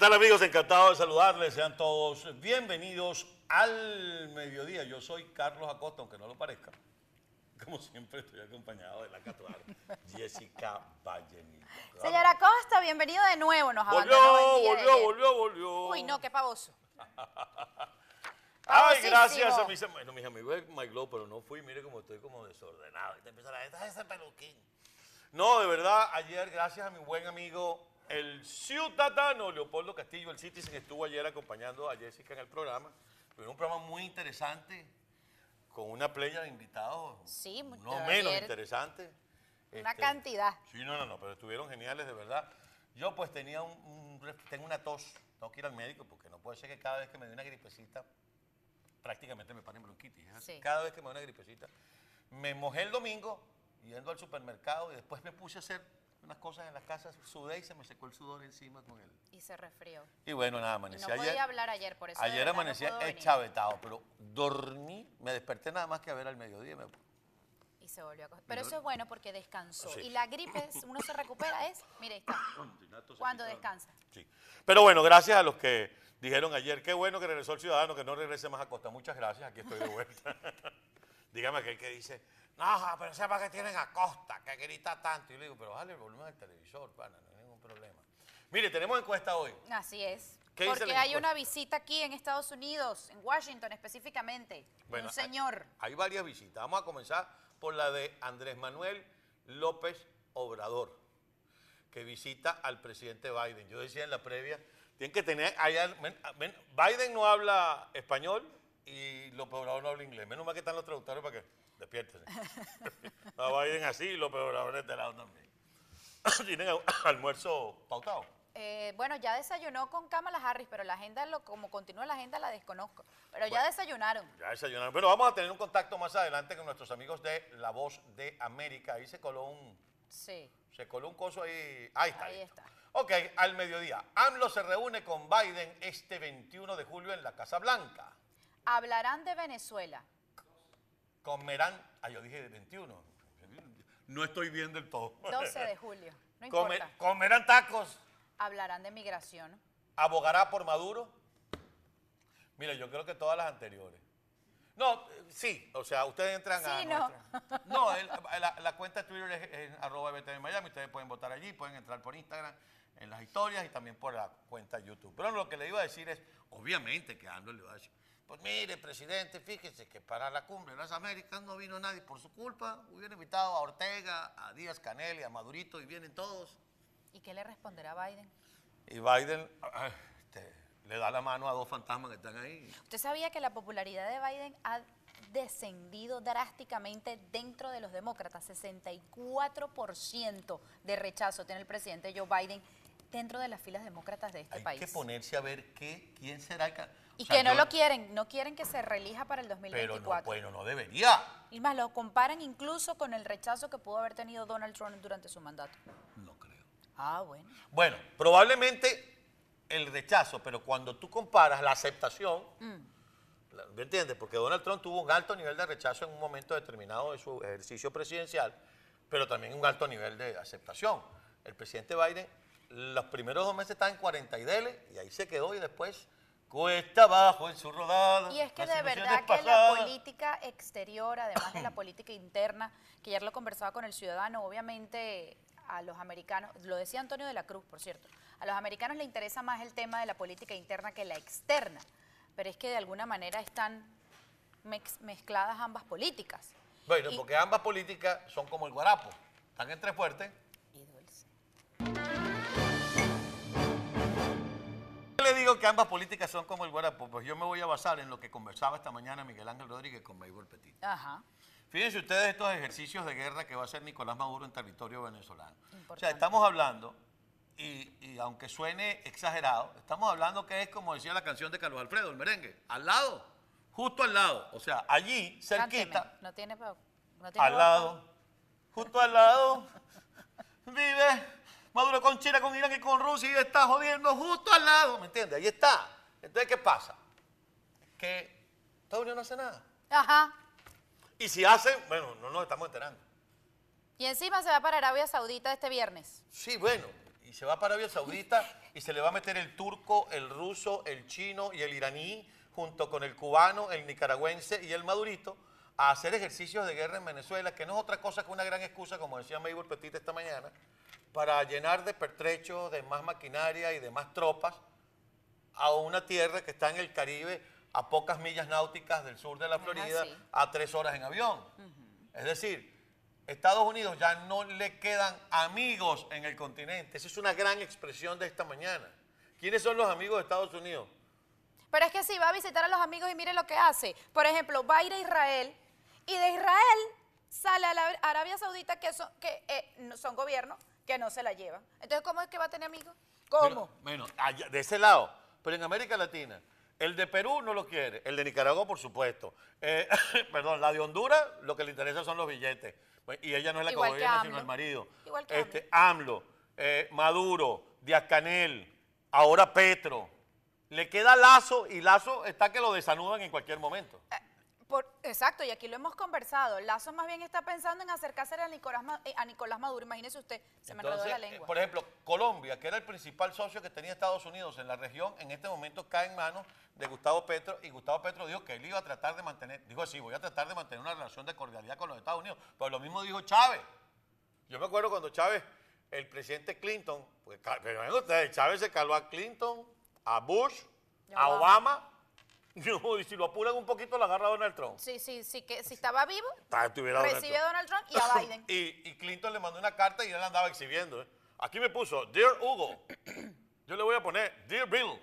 tal amigos? Encantado de saludarles. Sean todos bienvenidos al mediodía. Yo soy Carlos Acosta, aunque no lo parezca. Como siempre estoy acompañado de la casual Jessica Vallenito. Señora Costa, bienvenido de nuevo. Nos Volvió, abandonó volvió, volvió, volvió. Uy, no, qué pavoso. Ay, gracias a mis, bueno, mis amigos de My Glow, pero no fui, mire cómo estoy como desordenado. Y te empieza la gente, ese peluquín. No, de verdad, ayer, gracias a mi buen amigo, el ciudadano Leopoldo Castillo, el Citizen, estuvo ayer acompañando a Jessica en el programa. Tuvieron un programa muy interesante, con una playa de invitados, Sí, no ayer- menos interesante. Una Este, cantidad. Sí, no, no, no, pero estuvieron geniales, de verdad. Yo pues tenía un, tengo una tos, tengo que ir al médico porque no puede ser que cada vez que me dé una gripecita, prácticamente me paren bronquitis. Sí. Cada vez que me da una gripecita. Me mojé el domingo yendo al supermercado y después me puse a hacer unas cosas en las casas, sudé y se me secó el sudor encima con él. Y se resfrió. Y bueno, nada, Y amanecí no ayer. podía hablar ayer, por eso Ayer no amanecí venir. echavetado, pero dormí, me desperté nada más que a ver al mediodía. y me- Y se volvió a coger. Pero eso es bueno porque descansó. Sí. Y la gripe, uno se recupera, es, mire, ahí está, cuando descansa. Sí. Pero bueno, gracias a los que dijeron ayer, qué bueno que regresó el ciudadano, que no regrese más a Costa. Muchas gracias, aquí estoy de vuelta. Dígame aquel que dice, no, pero sepa que tienen a Costa, que grita tanto. Y le digo, pero dale el volumen del televisor, pana, no hay ningún problema. Mire, tenemos encuesta hoy. Así es. ¿Qué dice Porque hay una visita aquí en Estados Unidos, en Washington específicamente. Bueno, un señor. Hay, hay varias visitas. Vamos a comenzar por la de Andrés Manuel López Obrador, que visita al presidente Biden. Yo decía en la previa, tienen que tener, allá, Biden no habla español y López Obrador no habla inglés. Menos mal que están los traductores para que despiértense. a Biden así y López Obrador de este lado también. Tienen al- almuerzo pautado. Eh, bueno, ya desayunó con Kamala Harris, pero la agenda, lo, como continúa la agenda, la desconozco. Pero ya desayunaron. Ya desayunaron. Pero vamos a tener un contacto más adelante con nuestros amigos de La Voz de América. Ahí se coló un, Sí. Se coló un coso ahí. Ahí está. Ahí listo. está. Ok, al mediodía. AMLO se reúne con Biden este 21 de julio en la Casa Blanca. Hablarán de Venezuela. Comerán. Ah, yo dije 21. No estoy bien del todo. 12 de julio. No Come- importa. comerán tacos. Hablarán de migración. Abogará por Maduro. Mira, yo creo que todas las anteriores. No, eh, sí, o sea, ustedes entran a Sí, no. nuestra- No, el- la, la cuenta de Twitter es, es arroba BTV Miami, ustedes pueden votar allí, pueden entrar por Instagram en las historias y también por la cuenta YouTube. Pero lo que le iba a decir es, obviamente que Ando le va a decir, pues mire, presidente, fíjese que para la cumbre de las Américas no vino nadie por su culpa, hubieran invitado a Ortega, a Díaz Canel y a Madurito y vienen todos. ¿Y qué le responderá Biden? Y Biden este, le da la mano a dos fantasmas que están ahí. ¿Usted sabía que la popularidad de Biden ha descendido drásticamente dentro de los demócratas? 64% de rechazo tiene el presidente Joe Biden dentro de las filas demócratas de este Hay país. que ponerse a ver qué, quién será el y o sea, que no yo- lo quieren, no quieren que se relija para el Pero no, 2024. bueno, no debería. Y más, lo comparan incluso con el rechazo que pudo haber tenido Donald Trump durante su mandato. No creo. Ah, bueno. Bueno, probablemente el rechazo, pero cuando tú comparas la aceptación, la- ¿me entiendes? Porque Donald Trump tuvo un alto nivel de rechazo en un momento determinado de su ejercicio presidencial, pero también un alto nivel de aceptación. El presidente Biden, los primeros dos meses estaba en 40 y dele, y ahí se quedó, y después cuesta abajo en su rodada. Y es que de verdad que la política exterior, además de la política interna, que ayer lo conversaba con el ciudadano, obviamente a los americanos, lo decía Antonio de la Cruz, por cierto, a los americanos le interesa más el tema de la política interna que la externa, pero es que de alguna manera están mezcladas ambas políticas. Bueno, Y- porque ambas políticas son como el guarapo, están entre fuertes. Le digo que ambas políticas son como el guarapo, pues yo me voy a basar en lo que conversaba esta mañana Miguel Ángel Rodríguez con Maybol Petit. Ajá. Fíjense ustedes estos ejercicios de guerra que va a hacer Nicolás Maduro en territorio venezolano. O sea, estamos hablando, y, y aunque suene exagerado, estamos hablando que es como decía la canción de Carlos Alfredo, el merengue, al lado, justo al lado, o sea, allí, cerquita, Cánteme, No tiene, no tiene al lado, justo al lado, con China, con Irán y con Rusia y está jodiendo justo al lado, ¿me entiendes? Ahí está. Entonces, ¿qué pasa? Que Estados Unidos no hace nada. Ajá. Y si hace, bueno, no nos estamos enterando. Y encima se va para Arabia Saudita este viernes. Sí, bueno, y y se va para Arabia Saudita y se le va a meter el turco, el ruso, el chino y el iraní, junto con el cubano, el nicaragüense y el madurito, a hacer ejercicios de guerra en Venezuela, que no es otra cosa que una gran excusa, como decía Maybor Petit esta mañana, para llenar de pertrechos, de más maquinaria y de más tropas a una tierra que está en el Caribe a pocas millas náuticas del sur de la Florida, a tres horas en avión. Es decir, Estados Unidos ya no le quedan amigos en el continente. Esa es una gran expresión de esta mañana. ¿Quiénes son los amigos de Estados Unidos? Pero es que si va a visitar a los amigos y mire lo que hace. Por ejemplo, va a ir a Israel y de Israel sale a la Arabia Saudita que son, que, eh, no- son gobiernos que no se la llevan. Entonces, ¿cómo es que va a tener amigos? ¿Cómo? Bueno, de ese lado. Pero en América Latina, el de Perú no lo quiere, el de Nicaragua, por supuesto. Eh, perdón, la de Honduras, lo que le interesa son los billetes. Pues, Y ella no es la Igual que gobierna, sino el marido. Igual que este, AMLO, eh, Maduro, Díaz Canel, ahora Petro. Le queda Lazo y Lazo está que lo desanudan en cualquier momento. Por- exacto, y aquí lo hemos conversado. Lazo más bien está pensando en acercarse a Nicolás, eh, a Nicolás Maduro. Imagínese usted, se me enredó la Entonces, lengua. eh, por ejemplo, Colombia, que era el principal socio que tenía Estados Unidos en la región, en este momento cae en manos de Gustavo Petro y Gustavo Petro dijo que él iba a tratar de mantener, dijo así, voy a tratar de mantener una relación de cordialidad con los Estados Unidos, pero lo mismo dijo Chávez. Yo me acuerdo cuando Chávez, el presidente Clinton, pues, pero ustedes, Chávez se caló a Clinton, a Bush, a. Obama, y si lo apuran un poquito lo agarra Donald Trump. Sí, sí, sí, que si estaba vivo, estuviera Donald recibe a Trump. Donald Trump y a Biden. Y, y Clinton le mandó una carta y él andaba exhibiendo. ¿eh? Aquí me puso, Dear Hugo. Yo le voy a poner, Dear Bill.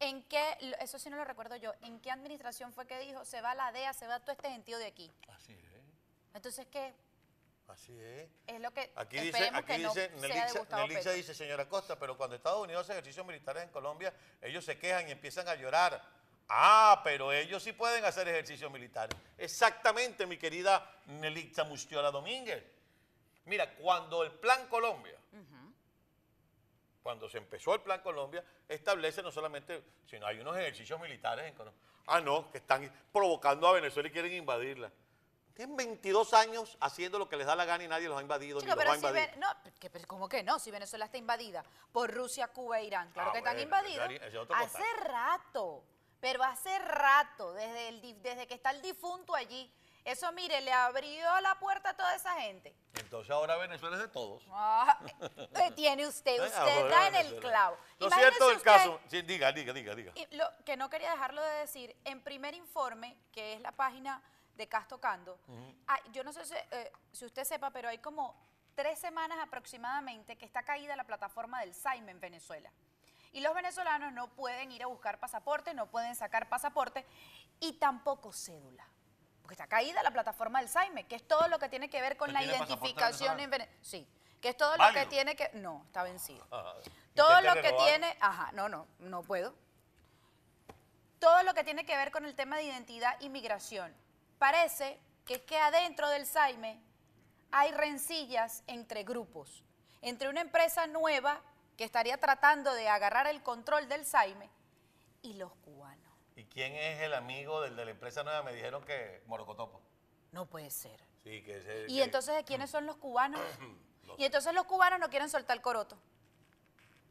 ¿En qué, eso sí no lo recuerdo yo, en qué administración fue que dijo, se va la DEA, se va todo este sentido de aquí? Así es, Entonces, ¿qué así es. es lo que Aquí dice, aquí que no dice, Nelixa, Nelixa dice, señora Costa, pero cuando Estados Unidos hace ejercicios militares en Colombia, ellos se quejan y empiezan a llorar. Ah, pero ellos sí pueden hacer ejercicios militares. Exactamente, mi querida Nelixa Mustiola Domínguez. Mira, cuando el Plan Colombia, cuando se empezó el Plan Colombia, establece no solamente, sino hay unos ejercicios militares en Colombia. Ah, no, que están provocando a Venezuela y quieren invadirla. Tienen 22 años haciendo lo que les da la gana y nadie los ha invadido Chico, ni los va pero a si invadir. Ven- no, que- pero ¿cómo que no? Si Venezuela está invadida por Rusia, Cuba e Irán. Claro Ah, que están invadidos. Hace rato, pero hace rato, desde, el, desde que está el difunto allí. Eso, mire, le abrió la puerta a toda esa gente. Entonces ahora Venezuela es de todos. Ah, eh, tiene usted, Eh, usted da en el clavo. Lo Imagínese cierto del caso, sí, diga, diga, diga, diga. Y lo que no quería dejarlo de decir, en primer informe, que es la página de Castocando, hay- yo no sé si, eh, si usted sepa, pero hay como tres semanas aproximadamente que está caída la plataforma del SAIME en Venezuela. Y los venezolanos no pueden ir a buscar pasaporte, no pueden sacar pasaporte y tampoco cédula. Porque está caída la plataforma del SAIME, que es todo lo que tiene que ver con ¿Pero la identificación en? Venezuela. Sí, que es todo lo que tiene que... No, está vencido. Ajá. Todo Intente lo que tiene, ajá, no, no, no puedo. Todo lo que tiene que ver con el tema de identidad y migración. Parece que es que adentro del SAIME hay rencillas entre grupos, entre una empresa nueva que estaría tratando de agarrar el control del SAIME y los cubanos. ¿Y quién es el amigo del de la empresa nueva? Me dijeron que Morocotopo. No puede ser. Sí, que Y que- entonces, ¿de quiénes son los cubanos? Y entonces los cubanos no quieren soltar el coroto.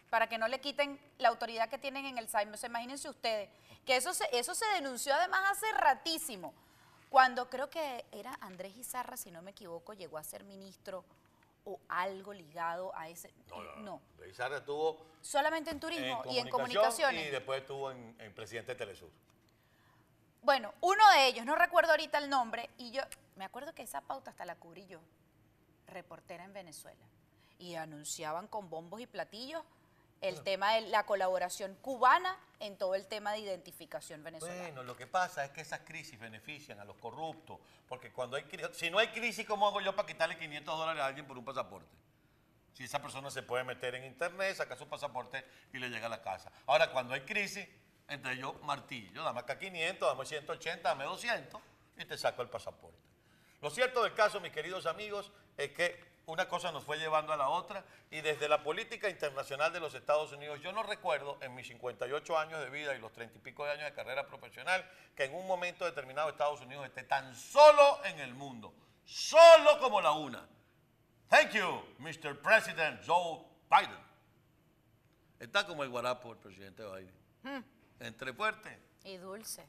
Para que no le quiten la autoridad que tienen en el SAIME. O sea, imagínense ustedes, que eso se, eso se denunció además hace ratísimo. Cuando creo que era Andrés Izarra, si no me equivoco, llegó a ser ministro o algo ligado a ese. No, no, no. estuvo solamente en turismo y en comunicaciones. y después estuvo en, en presidente de Telesur. Bueno, uno de ellos, no recuerdo ahorita el nombre, y yo me acuerdo que esa pauta hasta la cubrí yo, reportera en Venezuela. Y anunciaban con bombos y platillos el tema de la colaboración cubana en todo el tema de identificación venezolana. Bueno, lo que pasa es que esas crisis benefician a los corruptos, porque cuando hay crisis, si no hay crisis, ¿cómo hago yo para quitarle 500 dólares a alguien por un pasaporte? Si esa persona se puede meter en internet, saca su pasaporte y le llega a la casa. Ahora, cuando hay crisis, entre yo martillo, dame acá 500, dame 180, dame 200 y te saco el pasaporte. Lo cierto del caso, mis queridos amigos, es que una cosa nos fue llevando a la otra y desde la política internacional de los Estados Unidos, yo no recuerdo en mis 58 años de vida y los 30 y pico de años de carrera profesional que en un momento determinado Estados Unidos esté tan solo en el mundo, solo como la una. Thank you, Mr. President Joe Biden. Está como el guarapo del presidente Biden. Mm, Entre fuerte. y dulce.